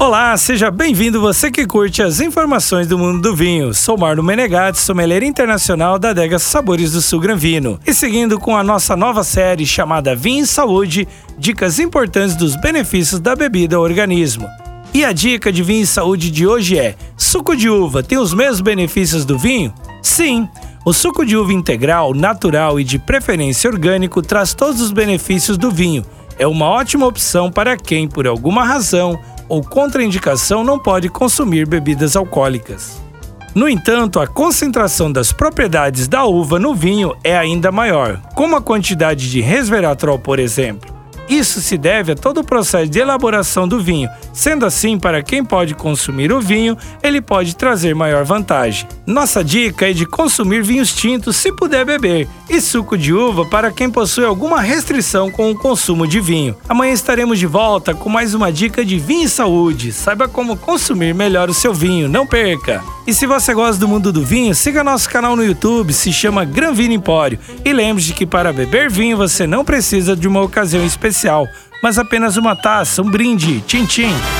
Olá, seja bem-vindo você que curte as informações do mundo do vinho. Sou Marlon Menegatti, sommelier internacional da adega Sabores do Sul Granvino. E seguindo com a nossa nova série chamada Vinho e Saúde, dicas importantes dos benefícios da bebida ao organismo. E a dica de vinho e saúde de hoje é: suco de uva tem os mesmos benefícios do vinho? Sim. O suco de uva integral, natural e de preferência orgânico traz todos os benefícios do vinho. É uma ótima opção para quem, por alguma razão, ou contraindicação não pode consumir bebidas alcoólicas. No entanto, a concentração das propriedades da uva no vinho é ainda maior, como a quantidade de resveratrol, por exemplo. Isso se deve a todo o processo de elaboração do vinho. Sendo assim, para quem pode consumir o vinho, ele pode trazer maior vantagem. Nossa dica é de consumir vinhos tintos se puder beber, e suco de uva para quem possui alguma restrição com o consumo de vinho. Amanhã estaremos de volta com mais uma dica de vinho e saúde. Saiba como consumir melhor o seu vinho, não perca! E se você gosta do mundo do vinho, siga nosso canal no YouTube, se chama Gran Vino Empório. E lembre-se que para beber vinho você não precisa de uma ocasião especial, mas apenas uma taça, um brinde, tchim tchim.